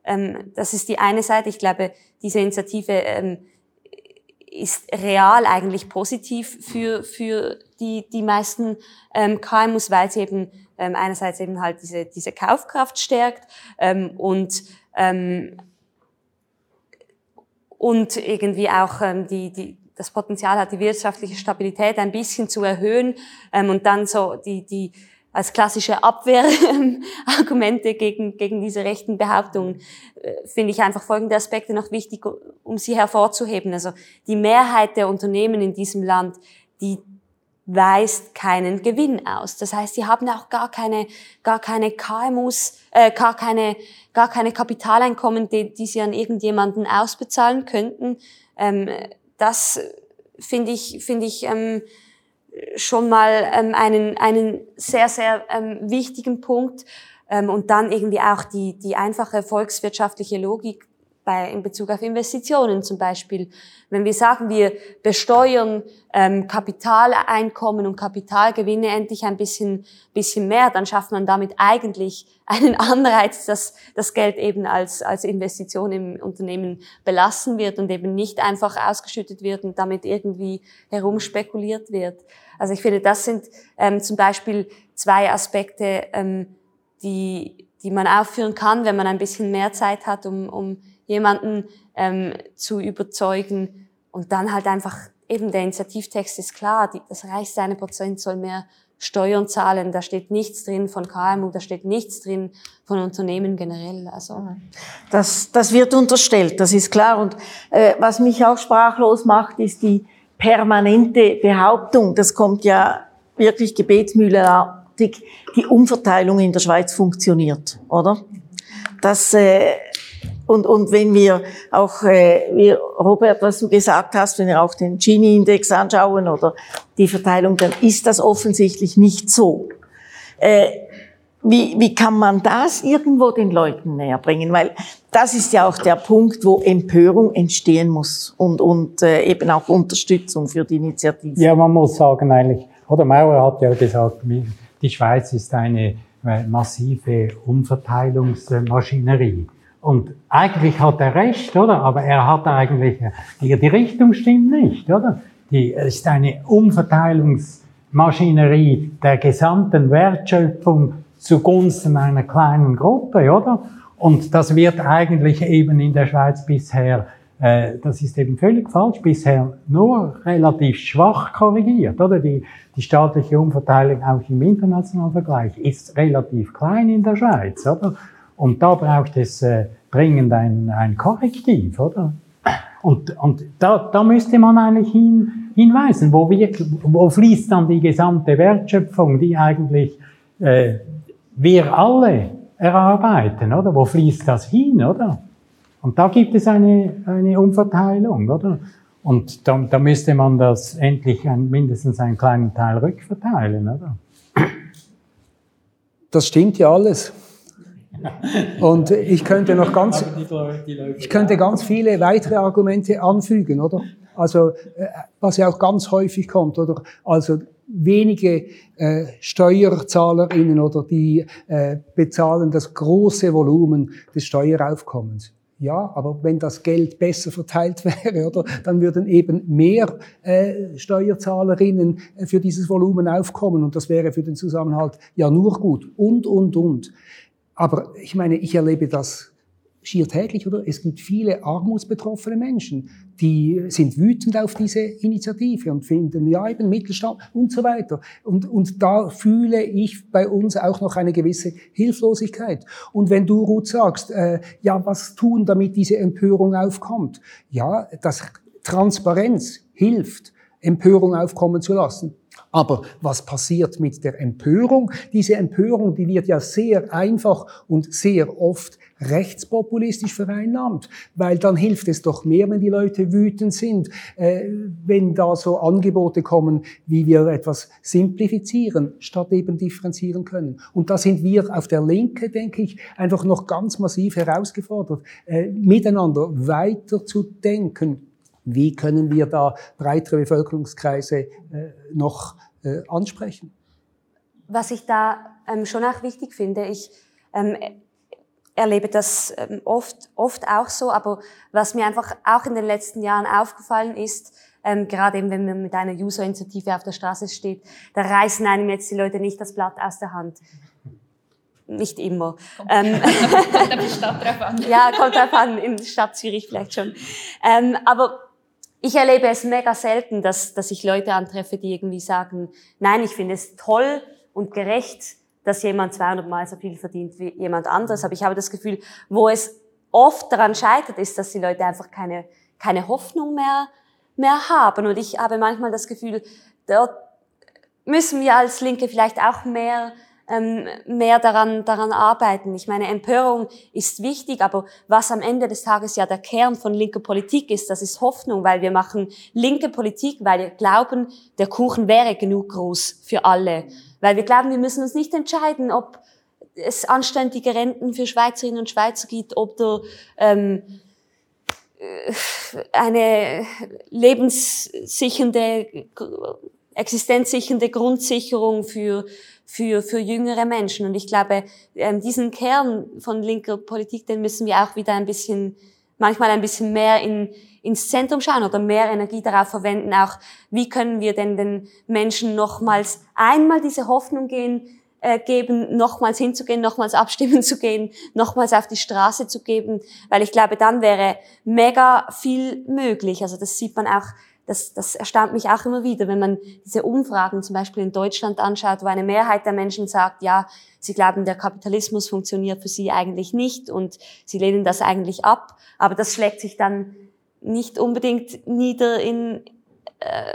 ähm, das ist die eine Seite. Ich glaube, diese Initiative ähm, ist real eigentlich positiv für, für die, die meisten ähm, KMUs, weil sie eben ähm, einerseits eben halt diese, diese Kaufkraft stärkt ähm, und ähm, und irgendwie auch ähm, die, die, das Potenzial hat, die wirtschaftliche Stabilität ein bisschen zu erhöhen ähm, und dann so die, die als klassische Abwehrargumente gegen, gegen diese rechten Behauptungen äh, finde ich einfach folgende Aspekte noch wichtig, um sie hervorzuheben. Also die Mehrheit der Unternehmen in diesem Land, die weist keinen Gewinn aus. Das heißt, sie haben auch gar keine, gar keine KMUs, äh, gar keine, gar keine Kapitaleinkommen, die, die sie an irgendjemanden ausbezahlen könnten. Ähm, das finde ich, finde ich ähm, schon mal ähm, einen, einen sehr, sehr ähm, wichtigen Punkt. Ähm, und dann irgendwie auch die, die einfache volkswirtschaftliche Logik bei, in Bezug auf Investitionen zum Beispiel. Wenn wir sagen, wir besteuern ähm, Kapitaleinkommen und Kapitalgewinne endlich ein bisschen, bisschen mehr, dann schafft man damit eigentlich einen Anreiz, dass das Geld eben als, als Investition im Unternehmen belassen wird und eben nicht einfach ausgeschüttet wird und damit irgendwie herumspekuliert wird. Also ich finde, das sind ähm, zum Beispiel zwei Aspekte, ähm, die, die man aufführen kann, wenn man ein bisschen mehr Zeit hat, um, um jemanden ähm, zu überzeugen. Und dann halt einfach, eben der Initiativtext ist klar, die, das reichste eine Prozent soll mehr Steuern zahlen. Da steht nichts drin von KMU, da steht nichts drin von Unternehmen generell. Also das, das wird unterstellt, das ist klar. Und äh, was mich auch sprachlos macht, ist die permanente Behauptung. Das kommt ja wirklich gebetsmühlenartig. Die Umverteilung in der Schweiz funktioniert, oder? Das äh, und, und wenn wir auch, äh, wie Robert, was du gesagt hast, wenn wir auch den Gini-Index anschauen oder die Verteilung, dann ist das offensichtlich nicht so. Äh, wie, wie kann man das irgendwo den Leuten näher bringen? Weil das ist ja auch der Punkt, wo Empörung entstehen muss und, und äh, eben auch Unterstützung für die Initiative. Ja, man muss sagen eigentlich, oder Maurer hat ja gesagt, die Schweiz ist eine äh, massive Umverteilungsmaschinerie. Und eigentlich hat er recht, oder? Aber er hat eigentlich, die, die Richtung stimmt nicht, oder? Die, es ist eine Umverteilungsmaschinerie Maschinerie der gesamten Wertschöpfung zugunsten einer kleinen Gruppe, oder? Und das wird eigentlich eben in der Schweiz bisher, äh, das ist eben völlig falsch, bisher nur relativ schwach korrigiert, oder? Die, die staatliche Umverteilung auch im internationalen Vergleich ist relativ klein in der Schweiz, oder? Und da braucht es äh, dringend ein, ein Korrektiv, oder? Und, und da, da müsste man eigentlich hin, hinweisen, wo, wir, wo fließt dann die gesamte Wertschöpfung, die eigentlich äh, wir alle erarbeiten, oder? Wo fließt das hin, oder? Und da gibt es eine, eine Umverteilung, oder? Und da, da müsste man das endlich ein, mindestens einen kleinen Teil rückverteilen, oder? Das stimmt ja alles. Und ich könnte noch ganz, ich könnte ganz viele weitere Argumente anfügen, oder? Also, äh, was ja auch ganz häufig kommt, oder? Also, wenige äh, SteuerzahlerInnen oder die äh, bezahlen das große Volumen des Steueraufkommens. Ja, aber wenn das Geld besser verteilt *laughs* wäre, oder, dann würden eben mehr äh, Steuerzahlerinnen äh, für dieses Volumen aufkommen und das wäre für den Zusammenhalt ja nur gut. Und, und, und. Aber ich meine, ich erlebe das schier täglich, oder? Es gibt viele armutsbetroffene Menschen, die sind wütend auf diese Initiative und finden, ja, eben Mittelstand und so weiter. Und, und da fühle ich bei uns auch noch eine gewisse Hilflosigkeit. Und wenn du, Ruth, sagst, äh, ja, was tun, damit diese Empörung aufkommt? Ja, das Transparenz hilft, Empörung aufkommen zu lassen. Aber was passiert mit der Empörung? Diese Empörung, die wird ja sehr einfach und sehr oft rechtspopulistisch vereinnahmt, weil dann hilft es doch mehr, wenn die Leute wütend sind, äh, wenn da so Angebote kommen, wie wir etwas simplifizieren, statt eben differenzieren können. Und da sind wir auf der Linke, denke ich, einfach noch ganz massiv herausgefordert, äh, miteinander weiter zu denken. Wie können wir da breitere Bevölkerungskreise äh, noch äh, ansprechen? Was ich da ähm, schon auch wichtig finde, ich ähm, erlebe das ähm, oft, oft auch so, aber was mir einfach auch in den letzten Jahren aufgefallen ist, ähm, gerade eben, wenn man mit einer User-Initiative auf der Straße steht, da reißen einem jetzt die Leute nicht das Blatt aus der Hand. Nicht immer. Kommt, ähm, *laughs* kommt auf die Stadt drauf an. *laughs* ja, kommt drauf an, in der Stadt Zürich vielleicht schon. Ähm, aber ich erlebe es mega selten, dass, dass ich Leute antreffe, die irgendwie sagen, nein, ich finde es toll und gerecht, dass jemand 200 Mal so viel verdient wie jemand anderes. Aber ich habe das Gefühl, wo es oft daran scheitert, ist, dass die Leute einfach keine, keine Hoffnung mehr, mehr haben. Und ich habe manchmal das Gefühl, dort müssen wir als Linke vielleicht auch mehr ähm, mehr daran, daran arbeiten. Ich meine, Empörung ist wichtig, aber was am Ende des Tages ja der Kern von linker Politik ist, das ist Hoffnung, weil wir machen linke Politik, weil wir glauben, der Kuchen wäre genug groß für alle. Weil wir glauben, wir müssen uns nicht entscheiden, ob es anständige Renten für Schweizerinnen und Schweizer gibt, ob der ähm, äh, eine lebenssichernde, existenzsichernde Grundsicherung für für, für jüngere Menschen. Und ich glaube, ähm, diesen Kern von linker Politik, den müssen wir auch wieder ein bisschen, manchmal ein bisschen mehr in, ins Zentrum schauen oder mehr Energie darauf verwenden, auch wie können wir denn den Menschen nochmals einmal diese Hoffnung gehen, äh, geben, nochmals hinzugehen, nochmals abstimmen zu gehen, nochmals auf die Straße zu geben, weil ich glaube, dann wäre mega viel möglich. Also das sieht man auch das, das erstaunt mich auch immer wieder, wenn man diese Umfragen zum Beispiel in Deutschland anschaut, wo eine Mehrheit der Menschen sagt, ja, sie glauben, der Kapitalismus funktioniert für sie eigentlich nicht und sie lehnen das eigentlich ab. Aber das schlägt sich dann nicht unbedingt nieder in, äh,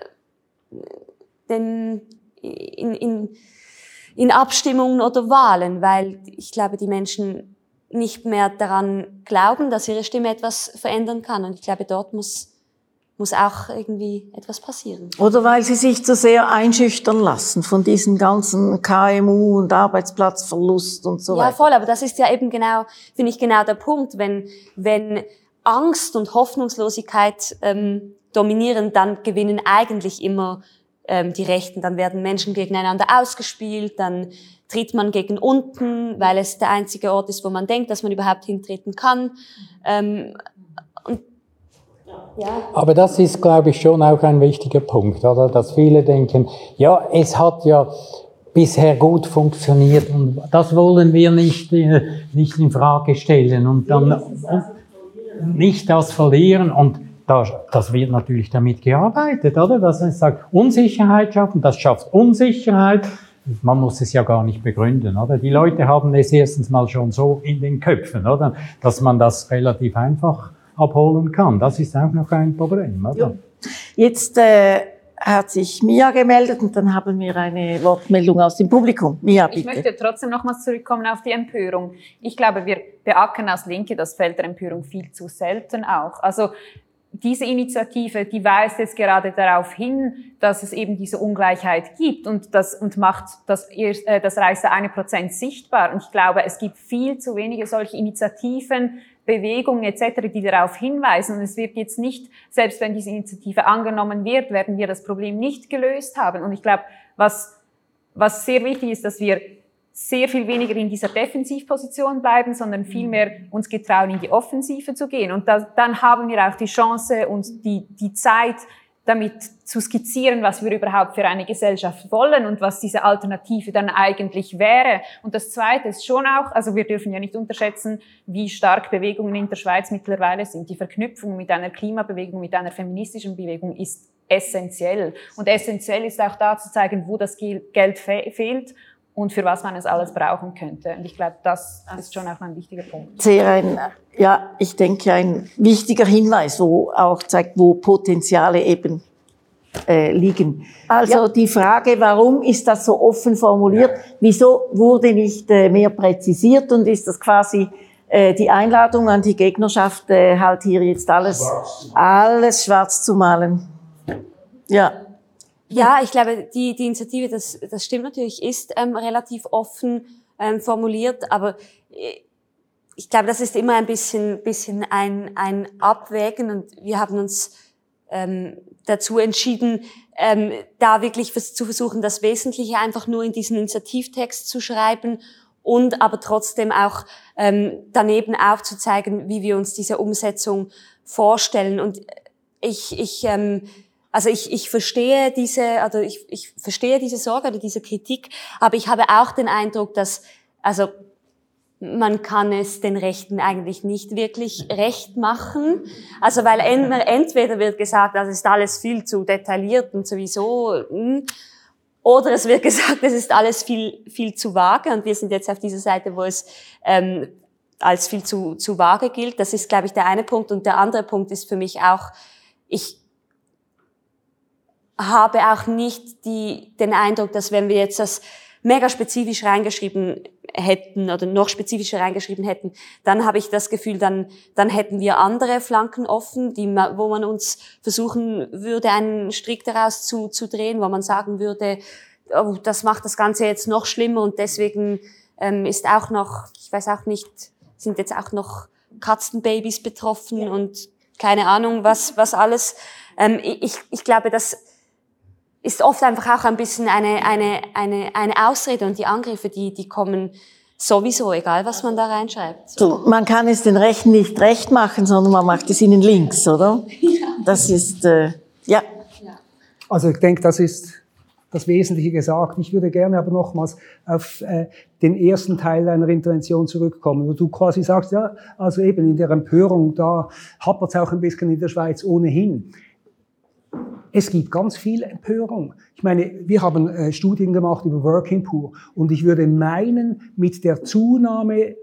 den, in, in, in Abstimmungen oder Wahlen, weil ich glaube, die Menschen nicht mehr daran glauben, dass ihre Stimme etwas verändern kann. Und ich glaube, dort muss muss auch irgendwie etwas passieren. Oder weil sie sich zu sehr einschüchtern lassen von diesen ganzen KMU und Arbeitsplatzverlust und so ja, weiter. Ja, voll, aber das ist ja eben genau, finde ich genau der Punkt, wenn, wenn Angst und Hoffnungslosigkeit ähm, dominieren, dann gewinnen eigentlich immer ähm, die Rechten. Dann werden Menschen gegeneinander ausgespielt, dann tritt man gegen unten, weil es der einzige Ort ist, wo man denkt, dass man überhaupt hintreten kann. Ähm, Aber das ist, glaube ich, schon auch ein wichtiger Punkt, oder? Dass viele denken, ja, es hat ja bisher gut funktioniert und das wollen wir nicht, äh, nicht in Frage stellen und dann und nicht das verlieren und das, das wird natürlich damit gearbeitet, oder? Dass man sagt, Unsicherheit schaffen, das schafft Unsicherheit. Man muss es ja gar nicht begründen, oder? Die Leute haben es erstens mal schon so in den Köpfen, oder? Dass man das relativ einfach abholen kann. Das ist auch noch ein Problem, oder? Ja. Jetzt äh, hat sich Mia gemeldet und dann haben wir eine Wortmeldung aus dem Publikum. Mia, bitte. Ich möchte trotzdem nochmals zurückkommen auf die Empörung. Ich glaube, wir beackern als Linke das Feld der Empörung viel zu selten auch. Also diese Initiative, die weist jetzt gerade darauf hin, dass es eben diese Ungleichheit gibt und das und macht das, äh, das reichste eine Prozent sichtbar. Und ich glaube, es gibt viel zu wenige solche Initiativen, Bewegungen etc., die darauf hinweisen. Und es wird jetzt nicht, selbst wenn diese Initiative angenommen wird, werden wir das Problem nicht gelöst haben. Und ich glaube, was, was sehr wichtig ist, dass wir sehr viel weniger in dieser Defensivposition bleiben, sondern vielmehr uns getrauen, in die Offensive zu gehen. Und da, dann haben wir auch die Chance und die, die Zeit, damit zu skizzieren, was wir überhaupt für eine Gesellschaft wollen und was diese Alternative dann eigentlich wäre. Und das Zweite ist schon auch, also wir dürfen ja nicht unterschätzen, wie stark Bewegungen in der Schweiz mittlerweile sind. Die Verknüpfung mit einer Klimabewegung, mit einer feministischen Bewegung ist essentiell. Und essentiell ist auch da zu zeigen, wo das Geld fe fehlt und für was man es alles brauchen könnte. Und ich glaube, das ist schon auch ein wichtiger Punkt. Sehr ein, ja, ich denke, ein wichtiger Hinweis, wo auch zeigt, wo Potenziale eben äh, liegen. Also ja. die Frage, warum ist das so offen formuliert? Ja. Wieso wurde nicht äh, mehr präzisiert und ist das quasi äh, die Einladung an die Gegnerschaft, äh, halt hier jetzt alles, schwarz. alles schwarz zu malen? Ja. Ja, ich glaube, die, die Initiative, das, das stimmt natürlich, ist ähm, relativ offen ähm, formuliert, aber ich glaube, das ist immer ein bisschen, bisschen ein, ein Abwägen und wir haben uns ähm, dazu entschieden, ähm, da wirklich zu versuchen, das Wesentliche einfach nur in diesen Initiativtext zu schreiben und aber trotzdem auch ähm, daneben aufzuzeigen, wie wir uns diese Umsetzung vorstellen. Und ich, ich ähm, also ich, ich verstehe diese, also ich, ich verstehe diese Sorge oder diese Kritik, aber ich habe auch den Eindruck, dass, also man kann es den Rechten eigentlich nicht wirklich recht machen. Also weil entweder wird gesagt, das ist alles viel zu detailliert und sowieso, hm, oder es wird *laughs* gesagt, es ist alles viel, viel zu vage und wir sind jetzt auf dieser Seite, wo es ähm, als viel zu, zu vage gilt. Das ist, glaube ich, der eine Punkt. Und der andere Punkt ist für mich auch, ich habe auch nicht die, den Eindruck, dass wenn wir jetzt das mega spezifisch reingeschrieben hätten oder noch spezifischer reingeschrieben hätten, dann habe ich das Gefühl, dann, dann hätten wir andere Flanken offen, die, wo man uns versuchen würde, einen Strick daraus zu, zu drehen, wo man sagen würde, oh, das macht das Ganze jetzt noch schlimmer und deswegen ähm, ist auch noch, ich weiß auch nicht, sind jetzt auch noch Katzenbabys betroffen ja. und keine Ahnung, was, was alles. Ähm, ich, ich glaube, dass ist oft einfach auch ein bisschen eine, eine, eine, eine Ausrede und die Angriffe, die, die kommen sowieso, egal was man da reinschreibt. So, man kann es den Rechten nicht recht machen, sondern man macht es ihnen links, oder? Ja. Das ist, äh, ja. Also ich denke, das ist das Wesentliche gesagt. Ich würde gerne aber nochmals auf äh, den ersten Teil deiner Intervention zurückkommen, wo du quasi sagst, ja, also eben in der Empörung, da hapert es auch ein bisschen in der Schweiz ohnehin. Es gibt ganz viel Empörung. Ich meine, wir haben äh, Studien gemacht über Working Poor und ich würde meinen, mit der Zunahme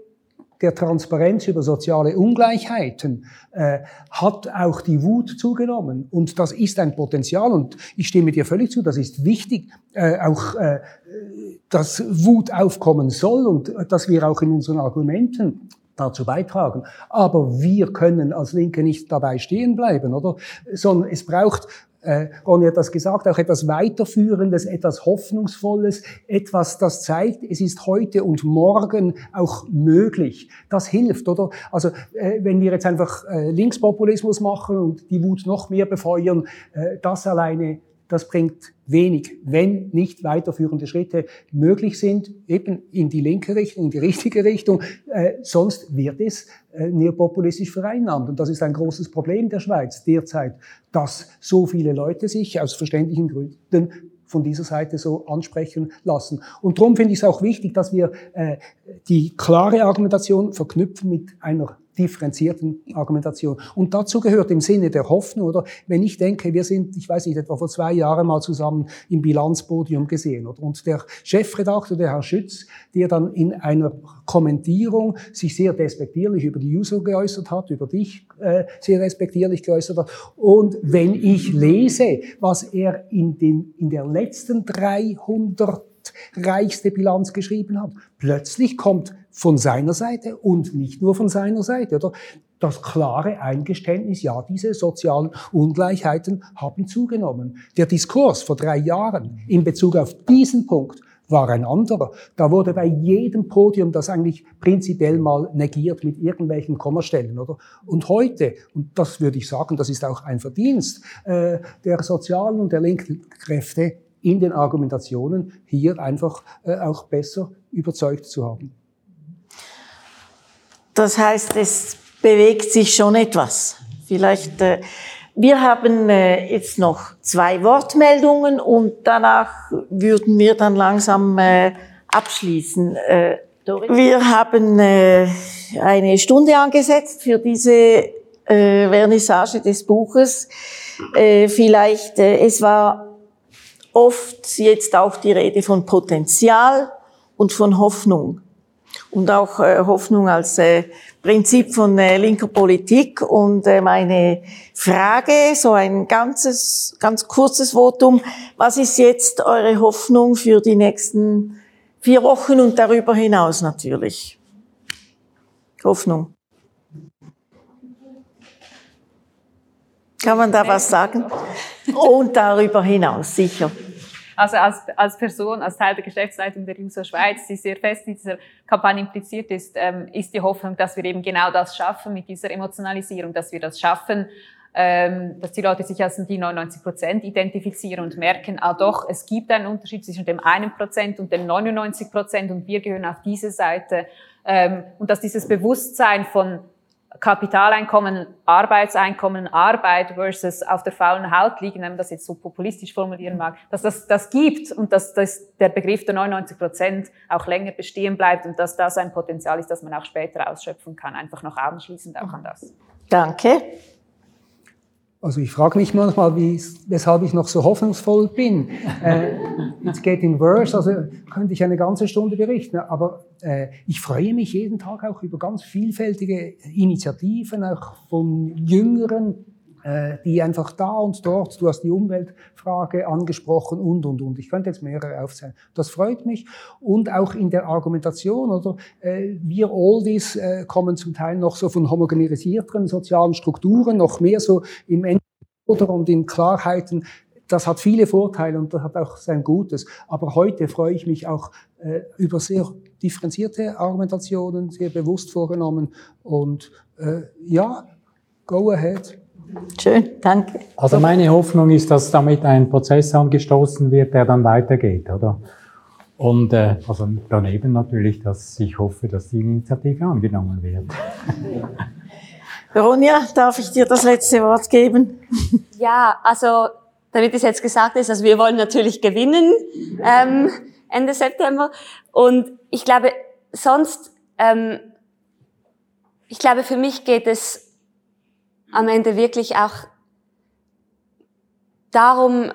der Transparenz über soziale Ungleichheiten äh, hat auch die Wut zugenommen. Und das ist ein Potenzial. Und ich stimme dir völlig zu, das ist wichtig, äh, auch äh, dass Wut aufkommen soll und äh, dass wir auch in unseren Argumenten dazu beitragen. Aber wir können als Linke nicht dabei stehen bleiben, oder? Sondern es braucht äh, Ronny hat das gesagt, auch etwas Weiterführendes, etwas Hoffnungsvolles, etwas, das zeigt, es ist heute und morgen auch möglich. Das hilft, oder? Also äh, wenn wir jetzt einfach äh, Linkspopulismus machen und die Wut noch mehr befeuern, äh, das alleine das bringt wenig, wenn nicht weiterführende Schritte möglich sind, eben in die linke Richtung, in die richtige Richtung. Äh, sonst wird es äh, neopopulistisch vereinnahmt. Und das ist ein großes Problem der Schweiz derzeit, dass so viele Leute sich aus verständlichen Gründen von dieser Seite so ansprechen lassen. Und darum finde ich es auch wichtig, dass wir äh, die klare Argumentation verknüpfen mit einer differenzierten Argumentation. Und dazu gehört im Sinne der Hoffnung, oder wenn ich denke, wir sind, ich weiß nicht, etwa vor zwei Jahren mal zusammen im Bilanzpodium gesehen, oder? und der Chefredakteur, der Herr Schütz, der dann in einer Kommentierung sich sehr despektierlich über die User geäußert hat, über dich äh, sehr respektierlich geäußert hat. Und wenn ich lese, was er in, den, in der letzten 300 reichste Bilanz geschrieben hat. Plötzlich kommt von seiner Seite und nicht nur von seiner Seite, oder? Das klare Eingeständnis, ja, diese sozialen Ungleichheiten haben zugenommen. Der Diskurs vor drei Jahren in Bezug auf diesen Punkt war ein anderer. Da wurde bei jedem Podium das eigentlich prinzipiell mal negiert mit irgendwelchen Kommastellen, oder? Und heute, und das würde ich sagen, das ist auch ein Verdienst äh, der sozialen und der linken Kräfte, in den Argumentationen hier einfach äh, auch besser überzeugt zu haben. Das heißt, es bewegt sich schon etwas. Vielleicht, äh, wir haben äh, jetzt noch zwei Wortmeldungen und danach würden wir dann langsam äh, abschließen. Äh, wir haben äh, eine Stunde angesetzt für diese äh, Vernissage des Buches. Äh, vielleicht, äh, es war oft jetzt auch die Rede von Potenzial und von Hoffnung. Und auch äh, Hoffnung als äh, Prinzip von äh, linker Politik. Und äh, meine Frage, so ein ganzes, ganz kurzes Votum, was ist jetzt eure Hoffnung für die nächsten vier Wochen und darüber hinaus natürlich? Hoffnung. Kann man da was sagen? Und darüber hinaus, sicher. Also als, als Person, als Teil der Geschäftsleitung der User Schweiz, die sehr fest in dieser Kampagne impliziert ist, ähm, ist die Hoffnung, dass wir eben genau das schaffen mit dieser Emotionalisierung, dass wir das schaffen, ähm, dass die Leute sich als die 99 Prozent identifizieren und merken, ah doch, es gibt einen Unterschied zwischen dem einen Prozent und dem 99 Prozent und wir gehören auf diese Seite. Ähm, und dass dieses Bewusstsein von Kapitaleinkommen, Arbeitseinkommen, Arbeit versus auf der faulen Haut liegen, wenn man das jetzt so populistisch formulieren mag, dass das das gibt und dass das, der Begriff der 99 Prozent auch länger bestehen bleibt und dass das ein Potenzial ist, das man auch später ausschöpfen kann. Einfach noch anschließend auch an das. Danke. Also ich frage mich manchmal, wie, weshalb ich noch so hoffnungsvoll bin. *laughs* Äh, it's getting worse, also könnte ich eine ganze Stunde berichten. Aber äh, ich freue mich jeden Tag auch über ganz vielfältige Initiativen, auch von Jüngeren, die einfach da und dort, du hast die Umweltfrage angesprochen und, und, und. Ich könnte jetzt mehrere aufzählen. Das freut mich. Und auch in der Argumentation, oder? Äh, wir Oldies äh, kommen zum Teil noch so von homogenisierteren sozialen Strukturen, noch mehr so im oder und in Klarheiten. Das hat viele Vorteile und das hat auch sein Gutes. Aber heute freue ich mich auch äh, über sehr differenzierte Argumentationen, sehr bewusst vorgenommen. Und äh, ja, go ahead. Schön, danke. Also meine Hoffnung ist, dass damit ein Prozess angestoßen wird, der dann weitergeht, oder? Und äh, also daneben natürlich, dass ich hoffe, dass die Initiative angenommen wird. *laughs* Ronja, darf ich dir das letzte Wort geben? *laughs* Ja, also damit es jetzt gesagt ist, also wir wollen natürlich gewinnen ähm, Ende September. Und ich glaube, sonst, ähm, ich glaube, für mich geht es am Ende wirklich auch darum,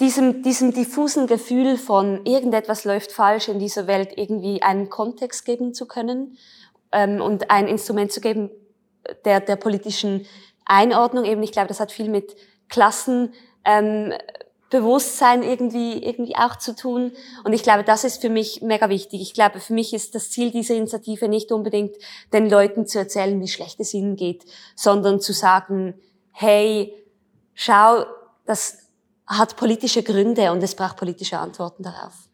diesem, diesem diffusen Gefühl von irgendetwas läuft falsch in dieser Welt irgendwie einen Kontext geben zu können ähm, und ein Instrument zu geben der, der politischen Einordnung eben. Ich glaube, das hat viel mit Klassen ähm, Bewusstsein irgendwie, irgendwie auch zu tun. Und ich glaube, das ist für mich mega wichtig. Ich glaube, für mich ist das Ziel dieser Initiative nicht unbedingt, den Leuten zu erzählen, wie schlecht es ihnen geht, sondern zu sagen, hey, schau, das hat politische Gründe und es braucht politische Antworten darauf.